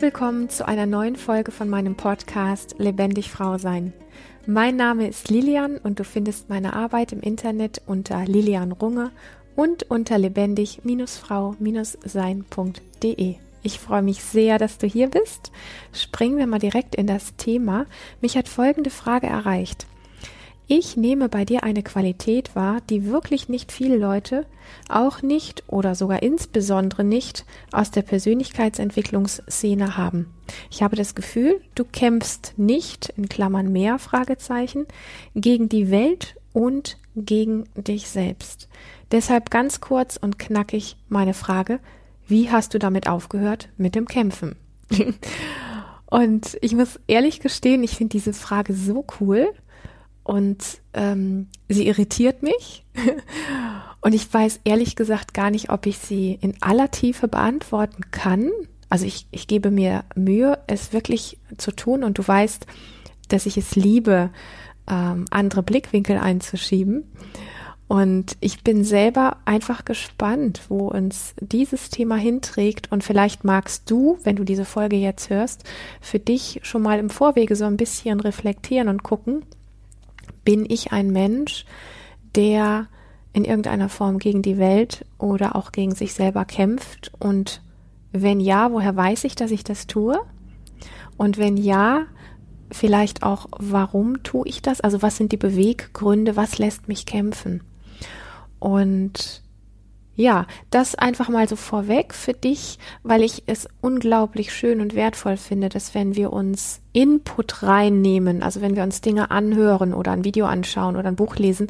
Willkommen zu einer neuen Folge von meinem Podcast Lebendig Frau Sein. Mein Name ist Lilian und du findest meine Arbeit im Internet unter Lilian Runge und unter lebendig-frau-sein.de. Ich freue mich sehr, dass du hier bist. Springen wir mal direkt in das Thema. Mich hat folgende Frage erreicht. Ich nehme bei dir eine Qualität wahr, die wirklich nicht viele Leute, auch nicht oder sogar insbesondere nicht aus der Persönlichkeitsentwicklungsszene haben. Ich habe das Gefühl, du kämpfst nicht, in Klammern mehr Fragezeichen, gegen die Welt und gegen dich selbst. Deshalb ganz kurz und knackig meine Frage, wie hast du damit aufgehört mit dem Kämpfen? und ich muss ehrlich gestehen, ich finde diese Frage so cool und ähm, sie irritiert mich. und ich weiß ehrlich gesagt gar nicht, ob ich sie in aller Tiefe beantworten kann. Also ich, ich gebe mir Mühe, es wirklich zu tun. Und du weißt, dass ich es liebe, ähm, andere Blickwinkel einzuschieben. Und ich bin selber einfach gespannt, wo uns dieses Thema hinträgt. Und vielleicht magst du, wenn du diese Folge jetzt hörst, für dich schon mal im Vorwege so ein bisschen reflektieren und gucken, bin ich ein Mensch, der in irgendeiner Form gegen die Welt oder auch gegen sich selber kämpft? Und wenn ja, woher weiß ich, dass ich das tue? Und wenn ja, vielleicht auch, warum tue ich das? Also was sind die Beweggründe? Was lässt mich kämpfen? Und ja, das einfach mal so vorweg für dich, weil ich es unglaublich schön und wertvoll finde, dass wenn wir uns Input reinnehmen, also wenn wir uns Dinge anhören oder ein Video anschauen oder ein Buch lesen,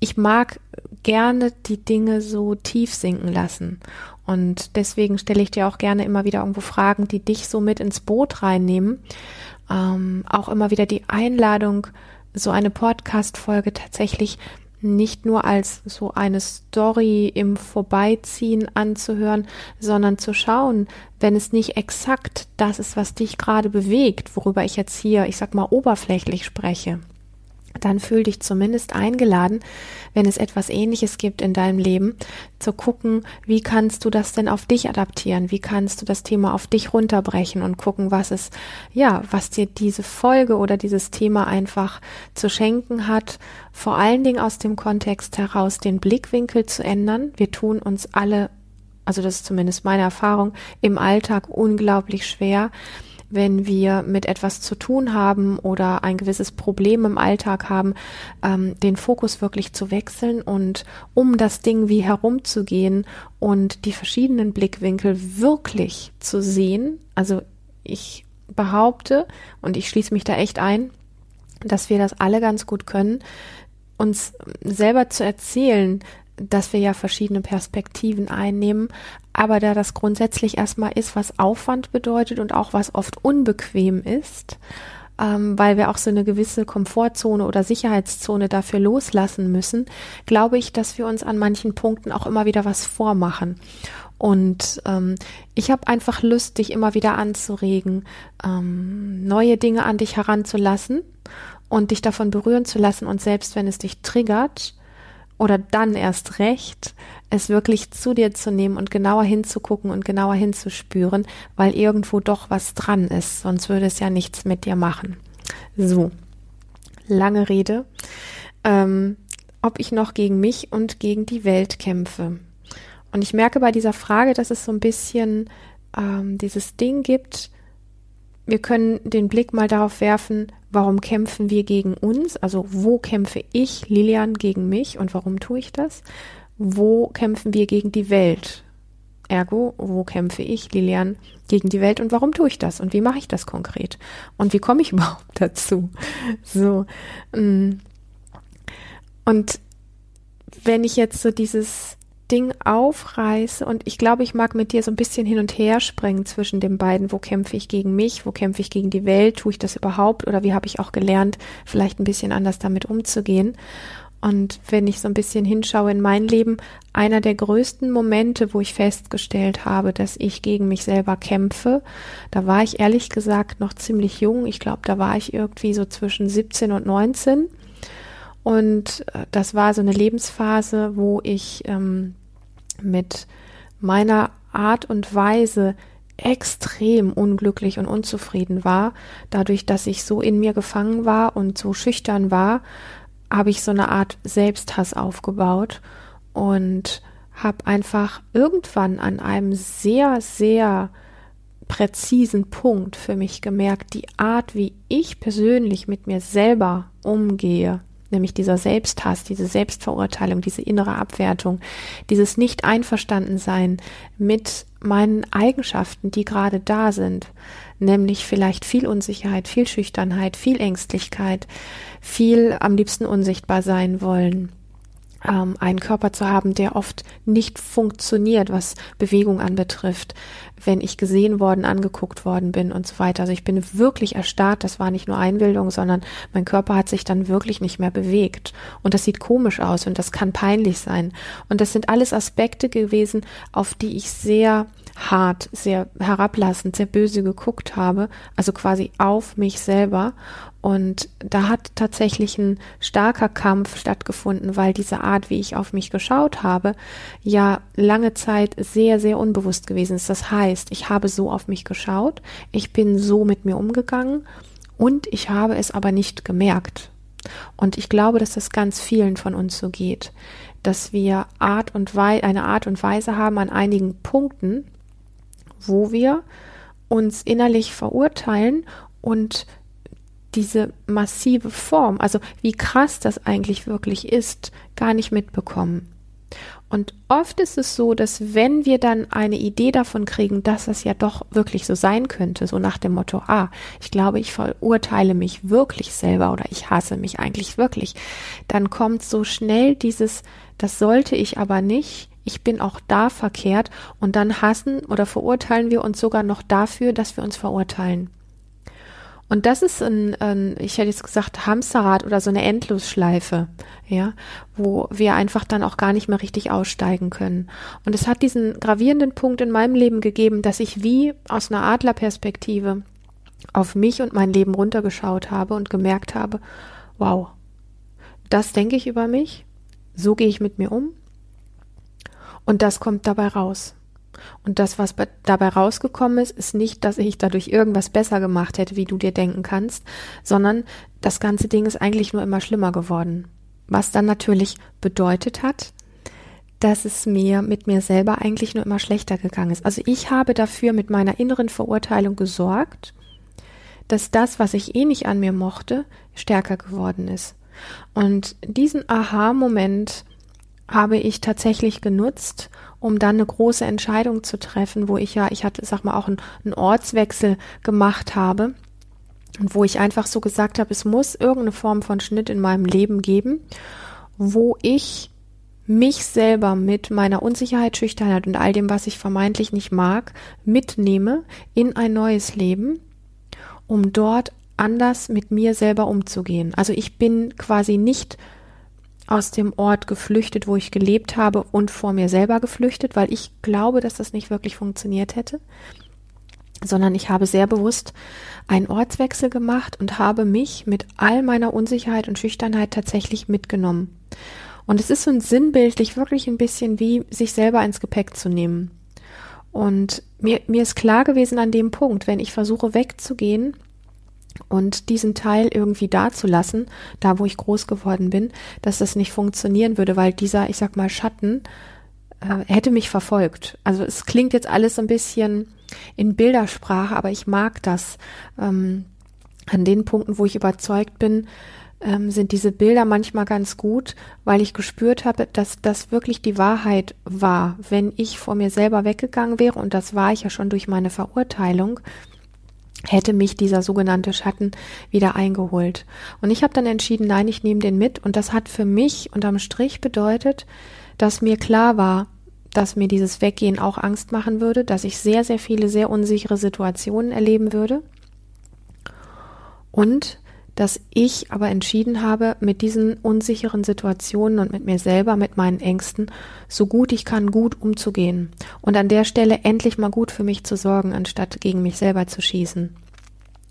ich mag gerne die Dinge so tief sinken lassen. Und deswegen stelle ich dir auch gerne immer wieder irgendwo Fragen, die dich so mit ins Boot reinnehmen. Ähm, auch immer wieder die Einladung, so eine Podcast-Folge tatsächlich nicht nur als so eine Story im Vorbeiziehen anzuhören, sondern zu schauen, wenn es nicht exakt das ist, was dich gerade bewegt, worüber ich jetzt hier, ich sag mal, oberflächlich spreche dann fühl dich zumindest eingeladen, wenn es etwas ähnliches gibt in deinem Leben, zu gucken, wie kannst du das denn auf dich adaptieren? Wie kannst du das Thema auf dich runterbrechen und gucken, was es, ja, was dir diese Folge oder dieses Thema einfach zu schenken hat, vor allen Dingen aus dem Kontext heraus den Blickwinkel zu ändern. Wir tun uns alle also das ist zumindest meine Erfahrung, im Alltag unglaublich schwer, wenn wir mit etwas zu tun haben oder ein gewisses Problem im Alltag haben, ähm, den Fokus wirklich zu wechseln und um das Ding wie herumzugehen und die verschiedenen Blickwinkel wirklich zu sehen. Also ich behaupte, und ich schließe mich da echt ein, dass wir das alle ganz gut können, uns selber zu erzählen, dass wir ja verschiedene Perspektiven einnehmen, aber da das grundsätzlich erstmal ist, was Aufwand bedeutet und auch was oft unbequem ist, ähm, weil wir auch so eine gewisse Komfortzone oder Sicherheitszone dafür loslassen müssen, glaube ich, dass wir uns an manchen Punkten auch immer wieder was vormachen. Und ähm, ich habe einfach Lust, dich immer wieder anzuregen, ähm, neue Dinge an dich heranzulassen und dich davon berühren zu lassen und selbst wenn es dich triggert, oder dann erst recht, es wirklich zu dir zu nehmen und genauer hinzugucken und genauer hinzuspüren, weil irgendwo doch was dran ist, sonst würde es ja nichts mit dir machen. So, lange Rede. Ähm, ob ich noch gegen mich und gegen die Welt kämpfe. Und ich merke bei dieser Frage, dass es so ein bisschen ähm, dieses Ding gibt, wir können den Blick mal darauf werfen, warum kämpfen wir gegen uns? Also wo kämpfe ich, Lilian, gegen mich und warum tue ich das? Wo kämpfen wir gegen die Welt? Ergo, wo kämpfe ich, Lilian, gegen die Welt und warum tue ich das? Und wie mache ich das konkret? Und wie komme ich überhaupt dazu? So. Mm. Und wenn ich jetzt so dieses Ding aufreiße und ich glaube, ich mag mit dir so ein bisschen hin und her springen zwischen den beiden. Wo kämpfe ich gegen mich? Wo kämpfe ich gegen die Welt? Tue ich das überhaupt? Oder wie habe ich auch gelernt, vielleicht ein bisschen anders damit umzugehen? Und wenn ich so ein bisschen hinschaue in mein Leben, einer der größten Momente, wo ich festgestellt habe, dass ich gegen mich selber kämpfe, da war ich ehrlich gesagt noch ziemlich jung. Ich glaube, da war ich irgendwie so zwischen 17 und 19. Und äh, das war so eine Lebensphase, wo ich ähm, mit meiner Art und Weise extrem unglücklich und unzufrieden war. Dadurch, dass ich so in mir gefangen war und so schüchtern war, habe ich so eine Art Selbsthass aufgebaut und habe einfach irgendwann an einem sehr, sehr präzisen Punkt für mich gemerkt, die Art, wie ich persönlich mit mir selber umgehe, nämlich dieser Selbsthass, diese Selbstverurteilung, diese innere Abwertung, dieses Nicht-Einverstanden-Sein mit meinen Eigenschaften, die gerade da sind, nämlich vielleicht viel Unsicherheit, viel Schüchternheit, viel Ängstlichkeit, viel am liebsten unsichtbar sein wollen, ähm, einen Körper zu haben, der oft nicht funktioniert, was Bewegung anbetrifft, wenn ich gesehen worden, angeguckt worden bin und so weiter. Also ich bin wirklich erstarrt, das war nicht nur Einbildung, sondern mein Körper hat sich dann wirklich nicht mehr bewegt. Und das sieht komisch aus und das kann peinlich sein. Und das sind alles Aspekte gewesen, auf die ich sehr hart, sehr herablassend, sehr böse geguckt habe, also quasi auf mich selber. Und da hat tatsächlich ein starker Kampf stattgefunden, weil diese Art, wie ich auf mich geschaut habe, ja lange Zeit sehr, sehr unbewusst gewesen ist. Das heißt, ich habe so auf mich geschaut, ich bin so mit mir umgegangen und ich habe es aber nicht gemerkt. Und ich glaube, dass das ganz vielen von uns so geht, dass wir Art und Weise, eine Art und Weise haben an einigen Punkten, wo wir uns innerlich verurteilen und diese massive Form, also wie krass das eigentlich wirklich ist, gar nicht mitbekommen. Und oft ist es so, dass wenn wir dann eine Idee davon kriegen, dass das ja doch wirklich so sein könnte, so nach dem Motto, ah, ich glaube, ich verurteile mich wirklich selber oder ich hasse mich eigentlich wirklich, dann kommt so schnell dieses, das sollte ich aber nicht, ich bin auch da verkehrt und dann hassen oder verurteilen wir uns sogar noch dafür, dass wir uns verurteilen. Und das ist ein, ein, ich hätte jetzt gesagt, Hamsterrad oder so eine Endlosschleife, ja, wo wir einfach dann auch gar nicht mehr richtig aussteigen können. Und es hat diesen gravierenden Punkt in meinem Leben gegeben, dass ich wie aus einer Adlerperspektive auf mich und mein Leben runtergeschaut habe und gemerkt habe, wow, das denke ich über mich, so gehe ich mit mir um, und das kommt dabei raus. Und das, was dabei rausgekommen ist, ist nicht, dass ich dadurch irgendwas besser gemacht hätte, wie du dir denken kannst, sondern das ganze Ding ist eigentlich nur immer schlimmer geworden. Was dann natürlich bedeutet hat, dass es mir mit mir selber eigentlich nur immer schlechter gegangen ist. Also ich habe dafür mit meiner inneren Verurteilung gesorgt, dass das, was ich eh nicht an mir mochte, stärker geworden ist. Und diesen Aha-Moment habe ich tatsächlich genutzt, um dann eine große Entscheidung zu treffen, wo ich ja, ich hatte, sag mal, auch einen, einen Ortswechsel gemacht habe und wo ich einfach so gesagt habe, es muss irgendeine Form von Schnitt in meinem Leben geben, wo ich mich selber mit meiner Unsicherheit, Schüchternheit und all dem, was ich vermeintlich nicht mag, mitnehme in ein neues Leben, um dort anders mit mir selber umzugehen. Also ich bin quasi nicht aus dem Ort geflüchtet, wo ich gelebt habe und vor mir selber geflüchtet, weil ich glaube, dass das nicht wirklich funktioniert hätte, sondern ich habe sehr bewusst einen Ortswechsel gemacht und habe mich mit all meiner Unsicherheit und Schüchternheit tatsächlich mitgenommen. Und es ist so ein sinnbildlich wirklich ein bisschen wie sich selber ins Gepäck zu nehmen. Und mir, mir ist klar gewesen an dem Punkt, wenn ich versuche wegzugehen, und diesen Teil irgendwie dazulassen, da wo ich groß geworden bin, dass das nicht funktionieren würde, weil dieser, ich sag mal, Schatten äh, hätte mich verfolgt. Also es klingt jetzt alles ein bisschen in Bildersprache, aber ich mag das. Ähm, an den Punkten, wo ich überzeugt bin, ähm, sind diese Bilder manchmal ganz gut, weil ich gespürt habe, dass das wirklich die Wahrheit war. Wenn ich vor mir selber weggegangen wäre, und das war ich ja schon durch meine Verurteilung, hätte mich dieser sogenannte Schatten wieder eingeholt. Und ich habe dann entschieden, nein, ich nehme den mit. Und das hat für mich unterm Strich bedeutet, dass mir klar war, dass mir dieses Weggehen auch Angst machen würde, dass ich sehr, sehr viele sehr unsichere Situationen erleben würde. Und dass ich aber entschieden habe, mit diesen unsicheren Situationen und mit mir selber, mit meinen Ängsten, so gut ich kann, gut umzugehen und an der Stelle endlich mal gut für mich zu sorgen, anstatt gegen mich selber zu schießen.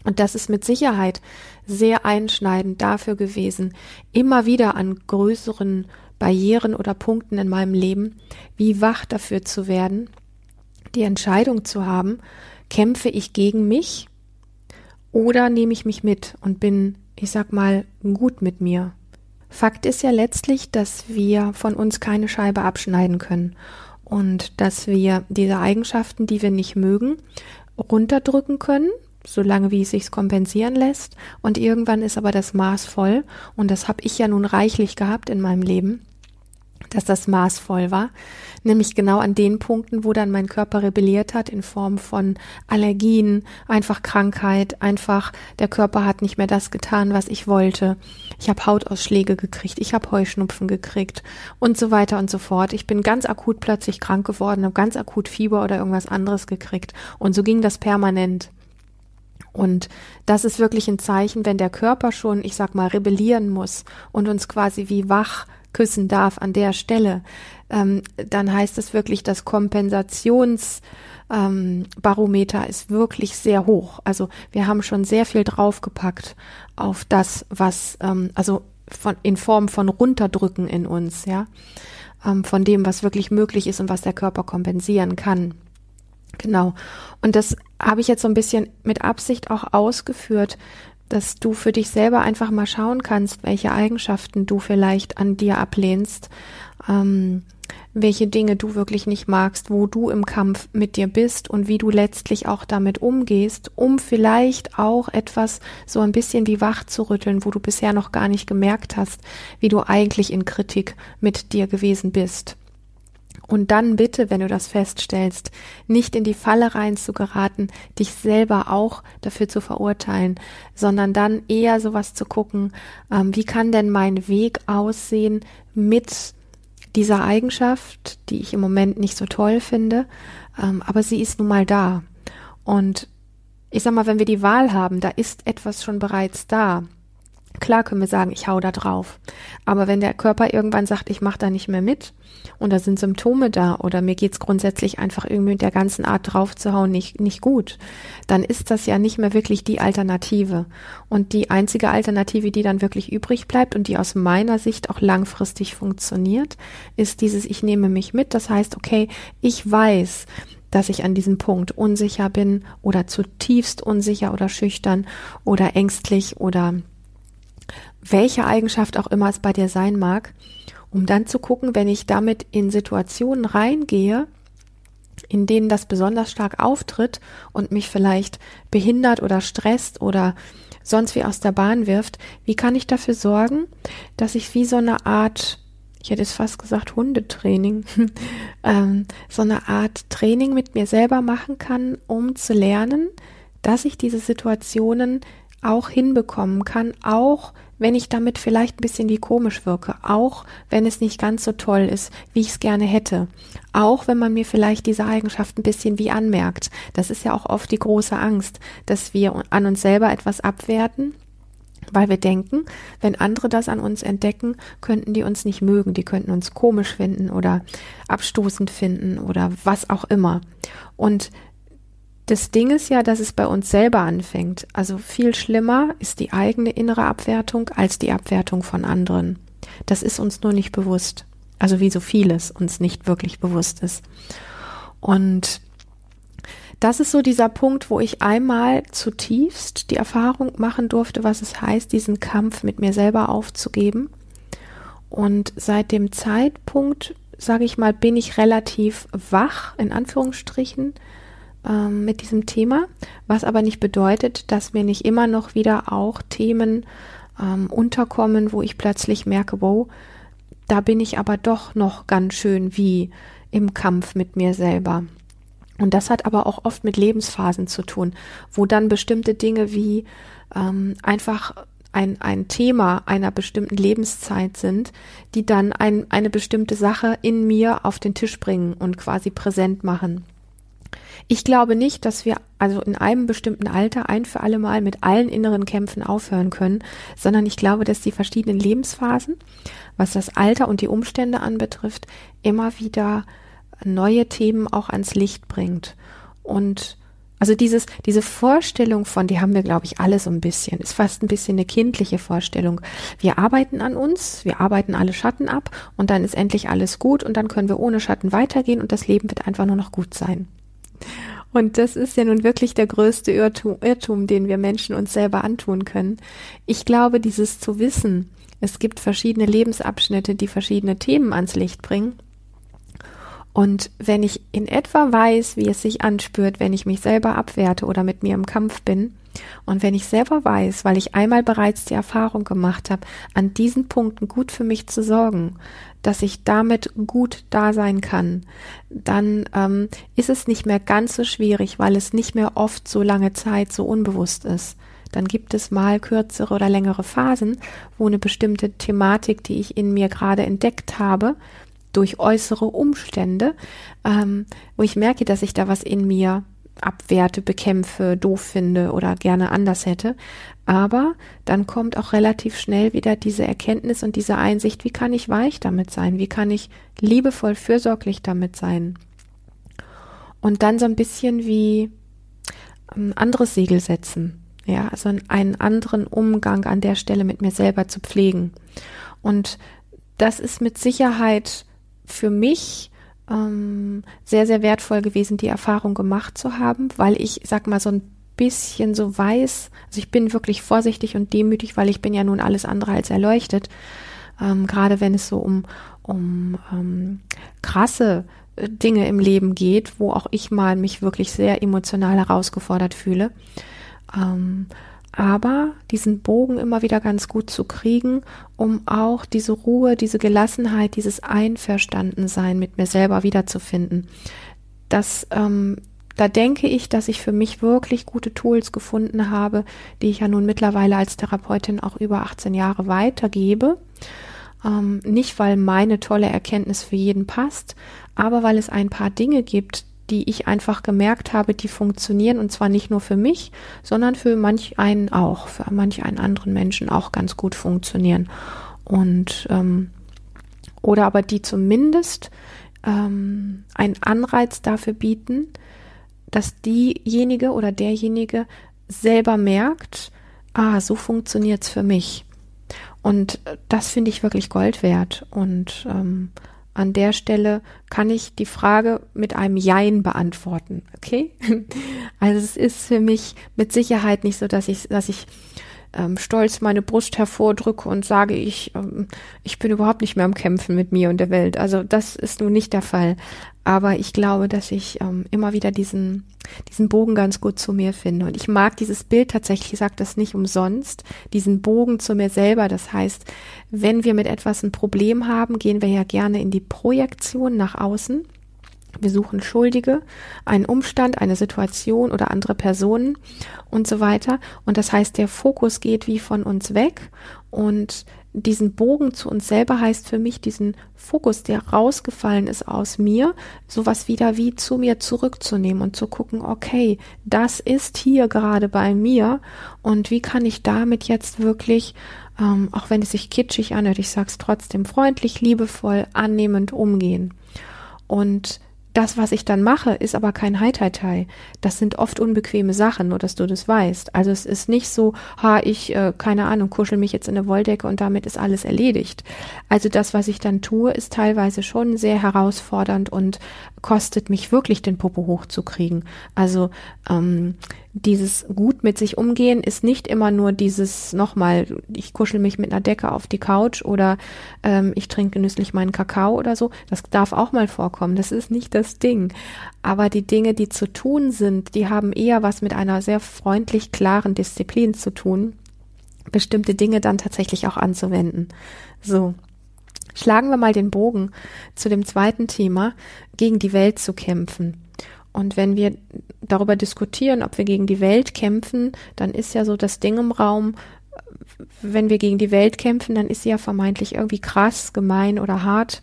Und das ist mit Sicherheit sehr einschneidend dafür gewesen, immer wieder an größeren Barrieren oder Punkten in meinem Leben, wie wach dafür zu werden, die Entscheidung zu haben, kämpfe ich gegen mich oder nehme ich mich mit und bin, ich sag mal, gut mit mir? Fakt ist ja letztlich, dass wir von uns keine Scheibe abschneiden können und dass wir diese Eigenschaften, die wir nicht mögen, runterdrücken können, solange wie es sich kompensieren lässt. Und irgendwann ist aber das Maß voll. Und das habe ich ja nun reichlich gehabt in meinem Leben dass das maßvoll war, nämlich genau an den Punkten, wo dann mein Körper rebelliert hat in Form von Allergien, einfach Krankheit, einfach der Körper hat nicht mehr das getan, was ich wollte. Ich habe Hautausschläge gekriegt, ich habe Heuschnupfen gekriegt und so weiter und so fort. Ich bin ganz akut plötzlich krank geworden, habe ganz akut Fieber oder irgendwas anderes gekriegt und so ging das permanent. Und das ist wirklich ein Zeichen, wenn der Körper schon, ich sag mal, rebellieren muss und uns quasi wie wach küssen darf an der Stelle, ähm, dann heißt es wirklich, das Kompensationsbarometer ähm, ist wirklich sehr hoch. Also wir haben schon sehr viel draufgepackt auf das, was, ähm, also von, in Form von Runterdrücken in uns, ja, ähm, von dem, was wirklich möglich ist und was der Körper kompensieren kann. Genau. Und das habe ich jetzt so ein bisschen mit Absicht auch ausgeführt, dass du für dich selber einfach mal schauen kannst, welche Eigenschaften du vielleicht an dir ablehnst, ähm, welche Dinge du wirklich nicht magst, wo du im Kampf mit dir bist und wie du letztlich auch damit umgehst, um vielleicht auch etwas so ein bisschen wie wach zu rütteln, wo du bisher noch gar nicht gemerkt hast, wie du eigentlich in Kritik mit dir gewesen bist. Und dann bitte, wenn du das feststellst, nicht in die Falle rein zu geraten, dich selber auch dafür zu verurteilen, sondern dann eher sowas zu gucken, ähm, wie kann denn mein Weg aussehen mit dieser Eigenschaft, die ich im Moment nicht so toll finde, ähm, aber sie ist nun mal da. Und ich sag mal, wenn wir die Wahl haben, da ist etwas schon bereits da. Klar können wir sagen, ich hau da drauf. Aber wenn der Körper irgendwann sagt, ich mache da nicht mehr mit und da sind Symptome da oder mir geht's grundsätzlich einfach irgendwie mit der ganzen Art draufzuhauen nicht, nicht gut, dann ist das ja nicht mehr wirklich die Alternative. Und die einzige Alternative, die dann wirklich übrig bleibt und die aus meiner Sicht auch langfristig funktioniert, ist dieses Ich nehme mich mit. Das heißt, okay, ich weiß, dass ich an diesem Punkt unsicher bin oder zutiefst unsicher oder schüchtern oder ängstlich oder welche Eigenschaft auch immer es bei dir sein mag, um dann zu gucken, wenn ich damit in Situationen reingehe, in denen das besonders stark auftritt und mich vielleicht behindert oder stresst oder sonst wie aus der Bahn wirft, wie kann ich dafür sorgen, dass ich wie so eine Art, ich hätte es fast gesagt Hundetraining, ähm, so eine Art Training mit mir selber machen kann, um zu lernen, dass ich diese Situationen auch hinbekommen kann, auch wenn ich damit vielleicht ein bisschen wie komisch wirke, auch wenn es nicht ganz so toll ist, wie ich es gerne hätte, auch wenn man mir vielleicht diese Eigenschaft ein bisschen wie anmerkt. Das ist ja auch oft die große Angst, dass wir an uns selber etwas abwerten, weil wir denken, wenn andere das an uns entdecken, könnten die uns nicht mögen, die könnten uns komisch finden oder abstoßend finden oder was auch immer. Und das Ding ist ja, dass es bei uns selber anfängt. Also viel schlimmer ist die eigene innere Abwertung als die Abwertung von anderen. Das ist uns nur nicht bewusst. Also wie so vieles uns nicht wirklich bewusst ist. Und das ist so dieser Punkt, wo ich einmal zutiefst die Erfahrung machen durfte, was es heißt, diesen Kampf mit mir selber aufzugeben. Und seit dem Zeitpunkt, sage ich mal, bin ich relativ wach, in Anführungsstrichen, ähm, mit diesem Thema, was aber nicht bedeutet, dass mir nicht immer noch wieder auch Themen ähm, unterkommen, wo ich plötzlich merke, wow, da bin ich aber doch noch ganz schön wie im Kampf mit mir selber. Und das hat aber auch oft mit Lebensphasen zu tun, wo dann bestimmte Dinge wie ähm, einfach ein, ein Thema einer bestimmten Lebenszeit sind, die dann ein, eine bestimmte Sache in mir auf den Tisch bringen und quasi präsent machen. Ich glaube nicht, dass wir also in einem bestimmten Alter ein für alle Mal mit allen inneren Kämpfen aufhören können, sondern ich glaube, dass die verschiedenen Lebensphasen, was das Alter und die Umstände anbetrifft, immer wieder neue Themen auch ans Licht bringt. Und also dieses, diese Vorstellung von, die haben wir, glaube ich, alle so ein bisschen, ist fast ein bisschen eine kindliche Vorstellung. Wir arbeiten an uns, wir arbeiten alle Schatten ab und dann ist endlich alles gut und dann können wir ohne Schatten weitergehen und das Leben wird einfach nur noch gut sein. Und das ist ja nun wirklich der größte Irrtum, Irrtum, den wir Menschen uns selber antun können. Ich glaube, dieses zu wissen, es gibt verschiedene Lebensabschnitte, die verschiedene Themen ans Licht bringen. Und wenn ich in etwa weiß, wie es sich anspürt, wenn ich mich selber abwerte oder mit mir im Kampf bin, und wenn ich selber weiß, weil ich einmal bereits die Erfahrung gemacht habe, an diesen Punkten gut für mich zu sorgen, dass ich damit gut da sein kann, dann ähm, ist es nicht mehr ganz so schwierig, weil es nicht mehr oft so lange Zeit so unbewusst ist. Dann gibt es mal kürzere oder längere Phasen, wo eine bestimmte Thematik, die ich in mir gerade entdeckt habe, durch äußere Umstände, ähm, wo ich merke, dass ich da was in mir abwerte, bekämpfe, doof finde oder gerne anders hätte. Aber dann kommt auch relativ schnell wieder diese Erkenntnis und diese Einsicht, wie kann ich weich damit sein? Wie kann ich liebevoll, fürsorglich damit sein? Und dann so ein bisschen wie ein anderes Segel setzen. Ja, also einen anderen Umgang an der Stelle mit mir selber zu pflegen. Und das ist mit Sicherheit für mich ähm, sehr, sehr wertvoll gewesen, die Erfahrung gemacht zu haben, weil ich, sag mal, so ein bisschen so weiß, also ich bin wirklich vorsichtig und demütig, weil ich bin ja nun alles andere als erleuchtet, ähm, gerade wenn es so um, um ähm, krasse äh, Dinge im Leben geht, wo auch ich mal mich wirklich sehr emotional herausgefordert fühle. Ähm, aber diesen Bogen immer wieder ganz gut zu kriegen, um auch diese Ruhe, diese Gelassenheit, dieses Einverstandensein mit mir selber wiederzufinden. Das, ähm, da denke ich, dass ich für mich wirklich gute Tools gefunden habe, die ich ja nun mittlerweile als Therapeutin auch über 18 Jahre weitergebe. Ähm, nicht, weil meine tolle Erkenntnis für jeden passt, aber weil es ein paar Dinge gibt, die ich einfach gemerkt habe, die funktionieren und zwar nicht nur für mich, sondern für manch einen auch, für manch einen anderen Menschen auch ganz gut funktionieren. Und ähm, oder aber die zumindest ähm, einen Anreiz dafür bieten, dass diejenige oder derjenige selber merkt, ah, so funktioniert's für mich. Und das finde ich wirklich Gold wert. Und ähm, an der Stelle kann ich die Frage mit einem Jein beantworten. Okay? Also es ist für mich mit Sicherheit nicht so, dass ich, dass ich ähm, stolz meine Brust hervordrücke und sage, ich, ähm, ich bin überhaupt nicht mehr am Kämpfen mit mir und der Welt. Also das ist nun nicht der Fall. Aber ich glaube, dass ich ähm, immer wieder diesen, diesen Bogen ganz gut zu mir finde. Und ich mag dieses Bild tatsächlich, ich sage das nicht umsonst, diesen Bogen zu mir selber. Das heißt, wenn wir mit etwas ein Problem haben, gehen wir ja gerne in die Projektion nach außen wir suchen Schuldige, einen Umstand, eine Situation oder andere Personen und so weiter. Und das heißt, der Fokus geht wie von uns weg und diesen Bogen zu uns selber heißt für mich diesen Fokus, der rausgefallen ist aus mir, sowas wieder wie zu mir zurückzunehmen und zu gucken, okay, das ist hier gerade bei mir und wie kann ich damit jetzt wirklich, ähm, auch wenn es sich kitschig anhört, ich sag's trotzdem freundlich, liebevoll, annehmend umgehen. Und das, was ich dann mache, ist aber kein Hai-Tai-Tai. Das sind oft unbequeme Sachen, nur dass du das weißt. Also es ist nicht so, ha, ich, äh, keine Ahnung, kuschel mich jetzt in eine Wolldecke und damit ist alles erledigt. Also das, was ich dann tue, ist teilweise schon sehr herausfordernd und kostet mich wirklich den Popo hochzukriegen. Also ähm, dieses gut mit sich umgehen ist nicht immer nur dieses nochmal, ich kuschel mich mit einer Decke auf die Couch oder ähm, ich trinke genüsslich meinen Kakao oder so. Das darf auch mal vorkommen. Das ist nicht das Ding. Aber die Dinge, die zu tun sind, die haben eher was mit einer sehr freundlich klaren Disziplin zu tun, bestimmte Dinge dann tatsächlich auch anzuwenden. So. Schlagen wir mal den Bogen zu dem zweiten Thema, gegen die Welt zu kämpfen. Und wenn wir darüber diskutieren, ob wir gegen die Welt kämpfen, dann ist ja so das Ding im Raum, wenn wir gegen die Welt kämpfen, dann ist sie ja vermeintlich irgendwie krass, gemein oder hart.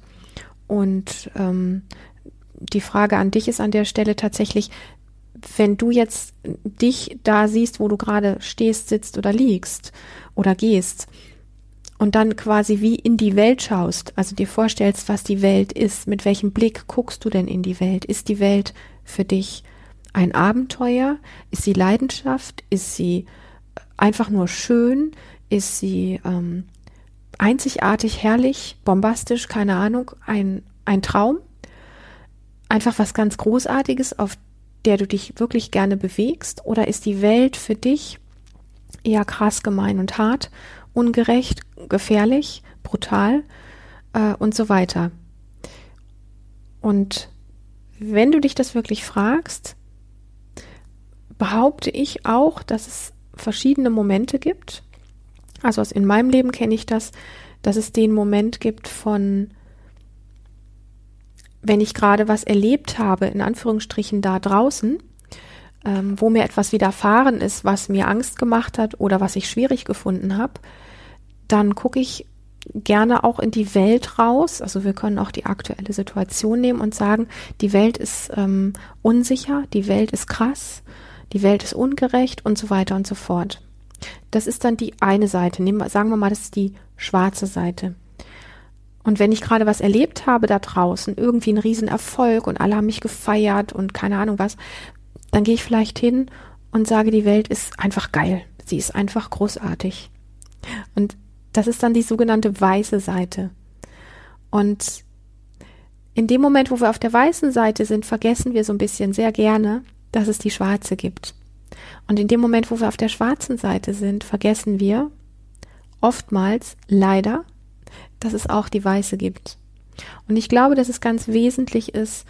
Und ähm, die Frage an dich ist an der Stelle tatsächlich, wenn du jetzt dich da siehst, wo du gerade stehst, sitzt oder liegst oder gehst, und dann quasi wie in die Welt schaust, also dir vorstellst, was die Welt ist, mit welchem Blick guckst du denn in die Welt? Ist die Welt für dich ein Abenteuer? Ist sie Leidenschaft? Ist sie einfach nur schön? Ist sie ähm, einzigartig, herrlich, bombastisch, keine Ahnung, ein, ein Traum? Einfach was ganz Großartiges, auf der du dich wirklich gerne bewegst? Oder ist die Welt für dich eher krass, gemein und hart, ungerecht, gefährlich, brutal äh, und so weiter? Und wenn du dich das wirklich fragst, behaupte ich auch, dass es verschiedene Momente gibt. Also in meinem Leben kenne ich das, dass es den Moment gibt von, wenn ich gerade was erlebt habe, in Anführungsstrichen da draußen, ähm, wo mir etwas widerfahren ist, was mir Angst gemacht hat oder was ich schwierig gefunden habe, dann gucke ich gerne auch in die Welt raus. Also wir können auch die aktuelle Situation nehmen und sagen, die Welt ist ähm, unsicher, die Welt ist krass, die Welt ist ungerecht und so weiter und so fort. Das ist dann die eine Seite. Nehmen sagen wir mal, das ist die schwarze Seite. Und wenn ich gerade was erlebt habe da draußen, irgendwie ein Riesenerfolg und alle haben mich gefeiert und keine Ahnung was, dann gehe ich vielleicht hin und sage, die Welt ist einfach geil. Sie ist einfach großartig. Und das ist dann die sogenannte weiße Seite. Und in dem Moment, wo wir auf der weißen Seite sind, vergessen wir so ein bisschen sehr gerne, dass es die schwarze gibt. Und in dem Moment, wo wir auf der schwarzen Seite sind, vergessen wir oftmals leider, dass es auch die weiße gibt. Und ich glaube, dass es ganz wesentlich ist,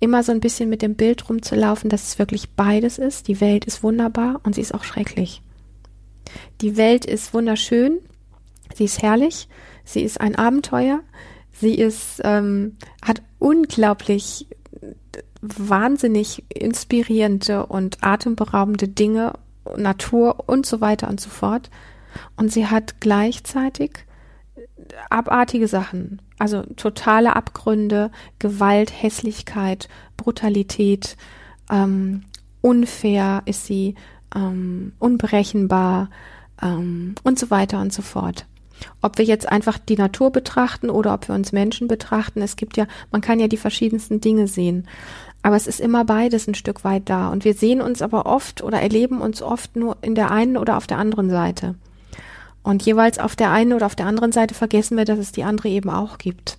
immer so ein bisschen mit dem Bild rumzulaufen, dass es wirklich beides ist. Die Welt ist wunderbar und sie ist auch schrecklich. Die Welt ist wunderschön Sie ist herrlich, sie ist ein Abenteuer, sie ist, ähm, hat unglaublich wahnsinnig inspirierende und atemberaubende Dinge, Natur und so weiter und so fort. Und sie hat gleichzeitig abartige Sachen, also totale Abgründe, Gewalt, Hässlichkeit, Brutalität, ähm, unfair ist sie, ähm, unberechenbar ähm, und so weiter und so fort. Ob wir jetzt einfach die Natur betrachten oder ob wir uns Menschen betrachten, es gibt ja, man kann ja die verschiedensten Dinge sehen. Aber es ist immer beides ein Stück weit da. Und wir sehen uns aber oft oder erleben uns oft nur in der einen oder auf der anderen Seite. Und jeweils auf der einen oder auf der anderen Seite vergessen wir, dass es die andere eben auch gibt.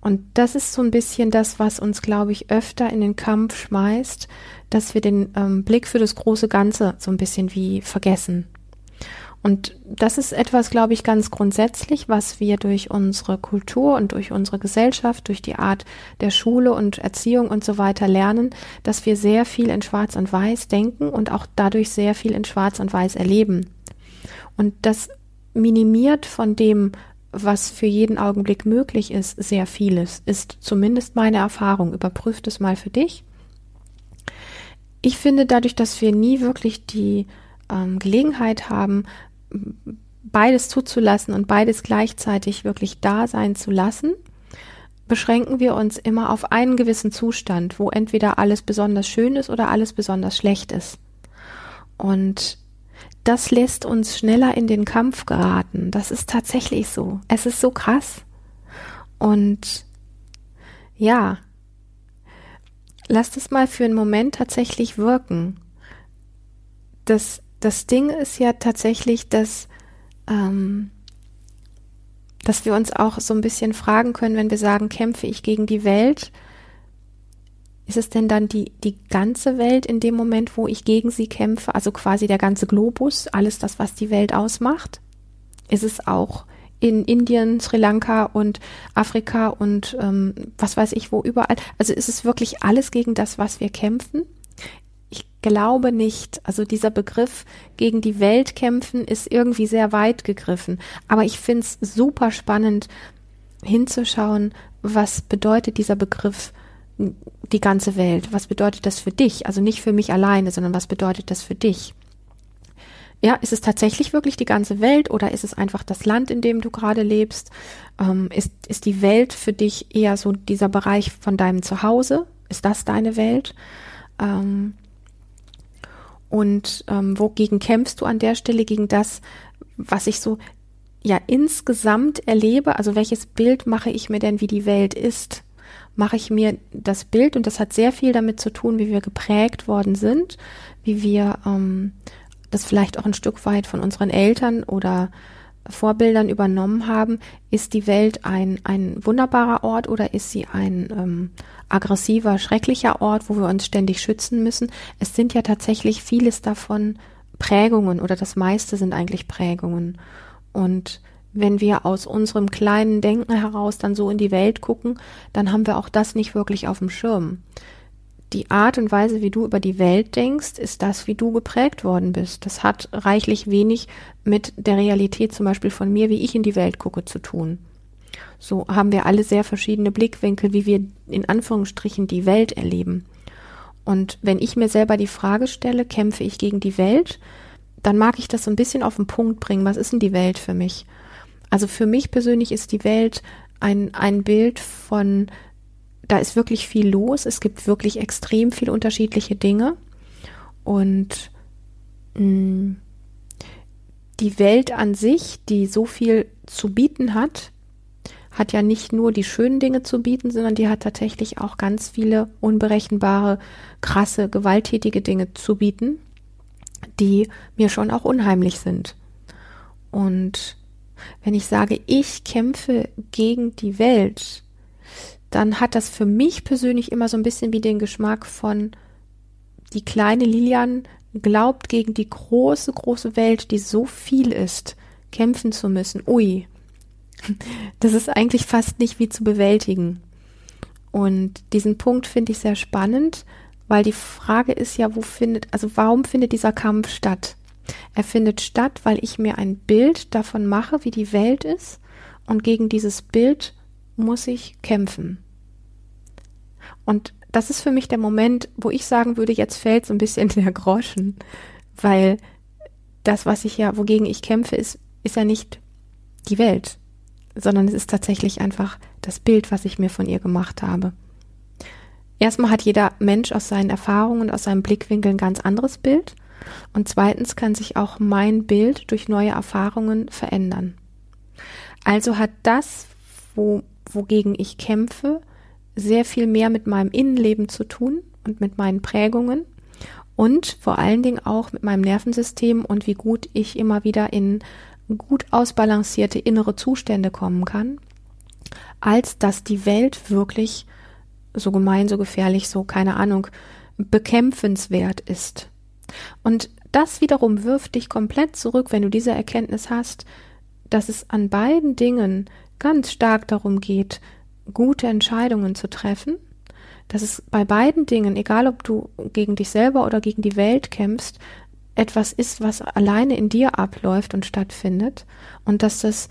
Und das ist so ein bisschen das, was uns, glaube ich, öfter in den Kampf schmeißt, dass wir den ähm, Blick für das große Ganze so ein bisschen wie vergessen. Und das ist etwas, glaube ich, ganz grundsätzlich, was wir durch unsere Kultur und durch unsere Gesellschaft, durch die Art der Schule und Erziehung und so weiter lernen, dass wir sehr viel in Schwarz und Weiß denken und auch dadurch sehr viel in Schwarz und Weiß erleben. Und das minimiert von dem, was für jeden Augenblick möglich ist, sehr vieles, ist zumindest meine Erfahrung. Überprüft es mal für dich. Ich finde dadurch, dass wir nie wirklich die ähm, Gelegenheit haben, beides zuzulassen und beides gleichzeitig wirklich da sein zu lassen, beschränken wir uns immer auf einen gewissen Zustand, wo entweder alles besonders schön ist oder alles besonders schlecht ist. Und das lässt uns schneller in den Kampf geraten. Das ist tatsächlich so. Es ist so krass. Und ja, lasst es mal für einen Moment tatsächlich wirken. Das das Ding ist ja tatsächlich, dass, ähm, dass wir uns auch so ein bisschen fragen können, wenn wir sagen, kämpfe ich gegen die Welt, ist es denn dann die, die ganze Welt in dem Moment, wo ich gegen sie kämpfe, also quasi der ganze Globus, alles das, was die Welt ausmacht? Ist es auch in Indien, Sri Lanka und Afrika und ähm, was weiß ich wo überall? Also ist es wirklich alles gegen das, was wir kämpfen? Glaube nicht. Also dieser Begriff gegen die Welt kämpfen ist irgendwie sehr weit gegriffen. Aber ich finde es super spannend hinzuschauen, was bedeutet dieser Begriff die ganze Welt? Was bedeutet das für dich? Also nicht für mich alleine, sondern was bedeutet das für dich? Ja, ist es tatsächlich wirklich die ganze Welt oder ist es einfach das Land, in dem du gerade lebst? Ähm, ist, ist die Welt für dich eher so dieser Bereich von deinem Zuhause? Ist das deine Welt? Ähm, und ähm, wogegen kämpfst du an der Stelle? Gegen das, was ich so ja insgesamt erlebe? Also welches Bild mache ich mir denn, wie die Welt ist? Mache ich mir das Bild, und das hat sehr viel damit zu tun, wie wir geprägt worden sind, wie wir ähm, das vielleicht auch ein Stück weit von unseren Eltern oder Vorbildern übernommen haben, ist die Welt ein, ein wunderbarer Ort oder ist sie ein ähm, aggressiver, schrecklicher Ort, wo wir uns ständig schützen müssen? Es sind ja tatsächlich vieles davon Prägungen oder das meiste sind eigentlich Prägungen. Und wenn wir aus unserem kleinen Denken heraus dann so in die Welt gucken, dann haben wir auch das nicht wirklich auf dem Schirm die Art und Weise, wie du über die Welt denkst, ist das, wie du geprägt worden bist. Das hat reichlich wenig mit der Realität zum Beispiel von mir, wie ich in die Welt gucke, zu tun. So haben wir alle sehr verschiedene Blickwinkel, wie wir in Anführungsstrichen die Welt erleben. Und wenn ich mir selber die Frage stelle, kämpfe ich gegen die Welt, dann mag ich das so ein bisschen auf den Punkt bringen. Was ist denn die Welt für mich? Also für mich persönlich ist die Welt ein, ein Bild von da ist wirklich viel los. Es gibt wirklich extrem viele unterschiedliche Dinge. Und mh, mm, die Welt an sich, die so viel zu bieten hat, hat ja nicht nur die schönen Dinge zu bieten, sondern die hat tatsächlich auch ganz viele unberechenbare, krasse, gewalttätige Dinge zu bieten, die mir schon auch unheimlich sind. Und wenn ich sage, ich kämpfe gegen die Welt, dann hat das für mich persönlich immer so ein bisschen wie den Geschmack von die kleine Lilian glaubt gegen die große, große Welt, die so viel ist, kämpfen zu müssen. Ui, das ist eigentlich fast nicht wie zu bewältigen. Und diesen Punkt finde ich sehr spannend, weil die Frage ist ja, wo findet, also warum findet dieser Kampf statt? Er findet statt, weil ich mir ein Bild davon mache, wie die Welt ist und gegen dieses Bild muss ich kämpfen. Und das ist für mich der Moment, wo ich sagen würde, jetzt fällt so ein bisschen der Groschen, weil das, was ich ja, wogegen ich kämpfe, ist, ist ja nicht die Welt, sondern es ist tatsächlich einfach das Bild, was ich mir von ihr gemacht habe. Erstmal hat jeder Mensch aus seinen Erfahrungen und aus seinem Blickwinkel ein ganz anderes Bild. Und zweitens kann sich auch mein Bild durch neue Erfahrungen verändern. Also hat das, wo, wogegen ich kämpfe, sehr viel mehr mit meinem Innenleben zu tun und mit meinen Prägungen und vor allen Dingen auch mit meinem Nervensystem und wie gut ich immer wieder in gut ausbalancierte innere Zustände kommen kann, als dass die Welt wirklich so gemein, so gefährlich, so keine Ahnung, bekämpfenswert ist. Und das wiederum wirft dich komplett zurück, wenn du diese Erkenntnis hast, dass es an beiden Dingen ganz stark darum geht, gute Entscheidungen zu treffen, dass es bei beiden Dingen, egal ob du gegen dich selber oder gegen die Welt kämpfst, etwas ist, was alleine in dir abläuft und stattfindet und dass das,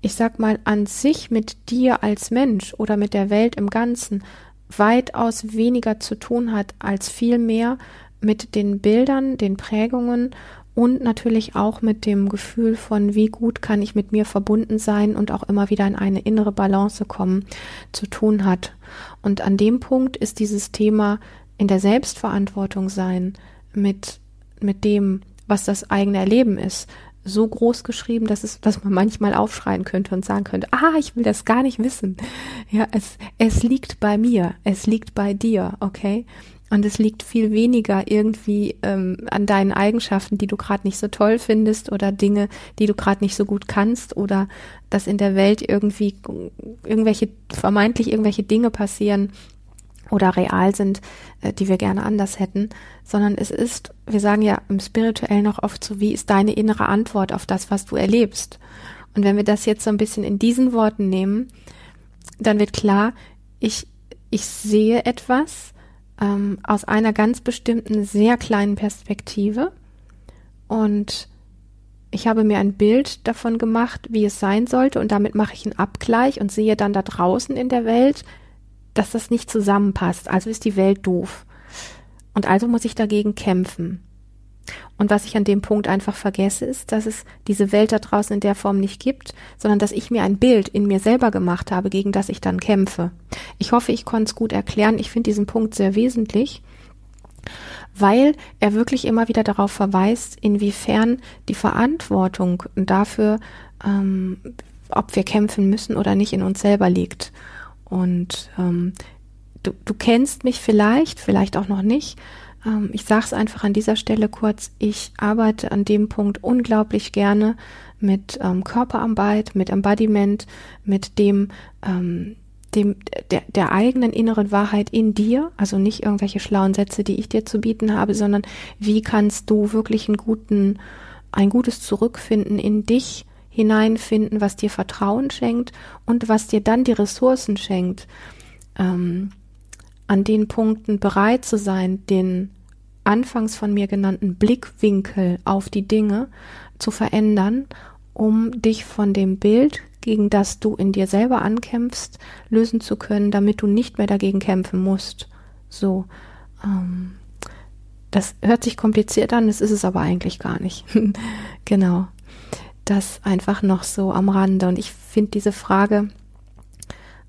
ich sag mal, an sich mit dir als Mensch oder mit der Welt im Ganzen weitaus weniger zu tun hat, als vielmehr mit den Bildern, den Prägungen und natürlich auch mit dem Gefühl von, wie gut kann ich mit mir verbunden sein und auch immer wieder in eine innere Balance kommen, zu tun hat. Und an dem Punkt ist dieses Thema in der Selbstverantwortung sein mit, mit dem, was das eigene Erleben ist, so groß geschrieben, dass es, dass man manchmal aufschreien könnte und sagen könnte, ah, ich will das gar nicht wissen. Ja, es, es liegt bei mir, es liegt bei dir, okay? Und es liegt viel weniger irgendwie ähm, an deinen Eigenschaften, die du gerade nicht so toll findest oder Dinge, die du gerade nicht so gut kannst oder dass in der Welt irgendwie irgendwelche, vermeintlich irgendwelche Dinge passieren oder real sind, äh, die wir gerne anders hätten, sondern es ist, wir sagen ja im Spirituellen noch oft so, wie ist deine innere Antwort auf das, was du erlebst? Und wenn wir das jetzt so ein bisschen in diesen Worten nehmen, dann wird klar, ich, ich sehe etwas, ähm, aus einer ganz bestimmten, sehr kleinen Perspektive. Und ich habe mir ein Bild davon gemacht, wie es sein sollte, und damit mache ich einen Abgleich und sehe dann da draußen in der Welt, dass das nicht zusammenpasst. Also ist die Welt doof. Und also muss ich dagegen kämpfen. Und was ich an dem Punkt einfach vergesse, ist, dass es diese Welt da draußen in der Form nicht gibt, sondern dass ich mir ein Bild in mir selber gemacht habe, gegen das ich dann kämpfe. Ich hoffe, ich konnte es gut erklären. Ich finde diesen Punkt sehr wesentlich, weil er wirklich immer wieder darauf verweist, inwiefern die Verantwortung dafür, ähm, ob wir kämpfen müssen oder nicht, in uns selber liegt. Und ähm, du, du kennst mich vielleicht, vielleicht auch noch nicht Ähm, ich sage es einfach an dieser Stelle kurz. Ich arbeite an dem Punkt unglaublich gerne mit ähm, Körperarbeit, mit Embodiment, mit dem, ähm, dem der, der eigenen inneren Wahrheit in dir, also nicht irgendwelche schlauen Sätze, die ich dir zu bieten habe, sondern wie kannst du wirklich einen guten, ein gutes Zurückfinden in dich hineinfinden, was dir Vertrauen schenkt und was dir dann die Ressourcen schenkt, ähm, an den Punkten bereit zu sein, den anfangs von mir genannten Blickwinkel auf die Dinge zu verändern, um dich von dem Bild, gegen das du in dir selber ankämpfst, lösen zu können, damit du nicht mehr dagegen kämpfen musst. So, ähm, das hört sich kompliziert an, das ist es aber eigentlich gar nicht. genau. Das einfach noch so am Rande. Und ich finde diese Frage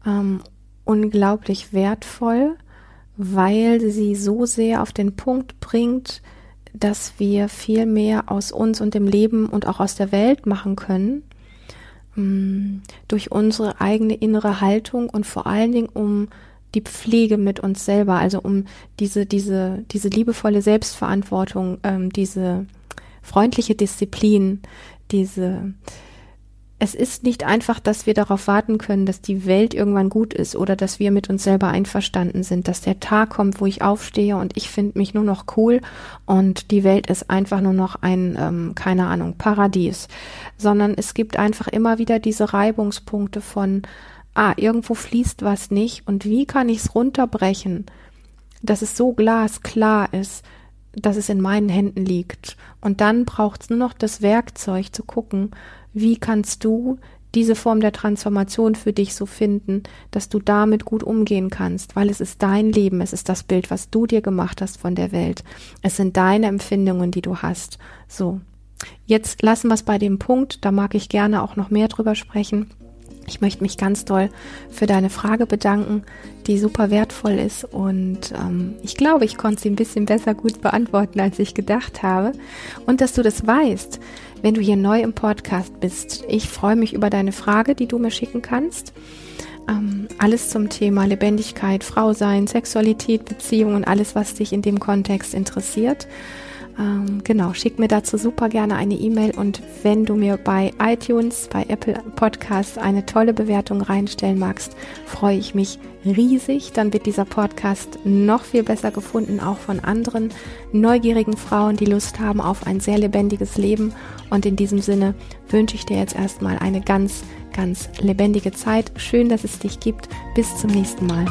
ähm, unglaublich wertvoll, weil sie so sehr auf den Punkt bringt, dass wir viel mehr aus uns und dem Leben und auch aus der Welt machen können, mm, durch unsere eigene innere Haltung und vor allen Dingen um die Pflege mit uns selber, also um diese, diese, diese liebevolle Selbstverantwortung, ähm, diese freundliche Disziplin, diese es ist nicht einfach, dass wir darauf warten können, dass die Welt irgendwann gut ist oder dass wir mit uns selber einverstanden sind, dass der Tag kommt, wo ich aufstehe und ich finde mich nur noch cool und die Welt ist einfach nur noch ein, ähm, keine Ahnung, Paradies, sondern es gibt einfach immer wieder diese Reibungspunkte von, ah, irgendwo fließt was nicht und wie kann ich es runterbrechen, dass es so glasklar ist, dass es in meinen Händen liegt. Und dann braucht es nur noch das Werkzeug zu gucken, wie kannst du diese Form der Transformation für dich so finden, dass du damit gut umgehen kannst, weil es ist dein Leben, es ist das Bild, was du dir gemacht hast von der Welt. Es sind deine Empfindungen, die du hast. So. Jetzt lassen wir es bei dem Punkt, da mag ich gerne auch noch mehr drüber sprechen. Ich möchte mich ganz doll für deine Frage bedanken, die super wertvoll ist und ähm, ich glaube, ich konnte sie ein bisschen besser gut beantworten, als ich gedacht habe. Und dass du das weißt, wenn du hier neu im Podcast bist. Ich freue mich über deine Frage, die du mir schicken kannst. Ähm, alles zum Thema Lebendigkeit, Frau sein, Sexualität, Beziehungen, alles, was dich in dem Kontext interessiert. Ähm, genau, schick mir dazu super gerne eine E-Mail und wenn du mir bei iTunes, bei Apple Podcasts eine tolle Bewertung reinstellen magst, freue ich mich riesig. Dann wird dieser Podcast noch viel besser gefunden, auch von anderen neugierigen Frauen, die Lust haben auf ein sehr lebendiges Leben. Und in diesem Sinne wünsche ich dir jetzt erstmal eine ganz, ganz lebendige Zeit. Schön, dass es dich gibt. Bis zum nächsten Mal.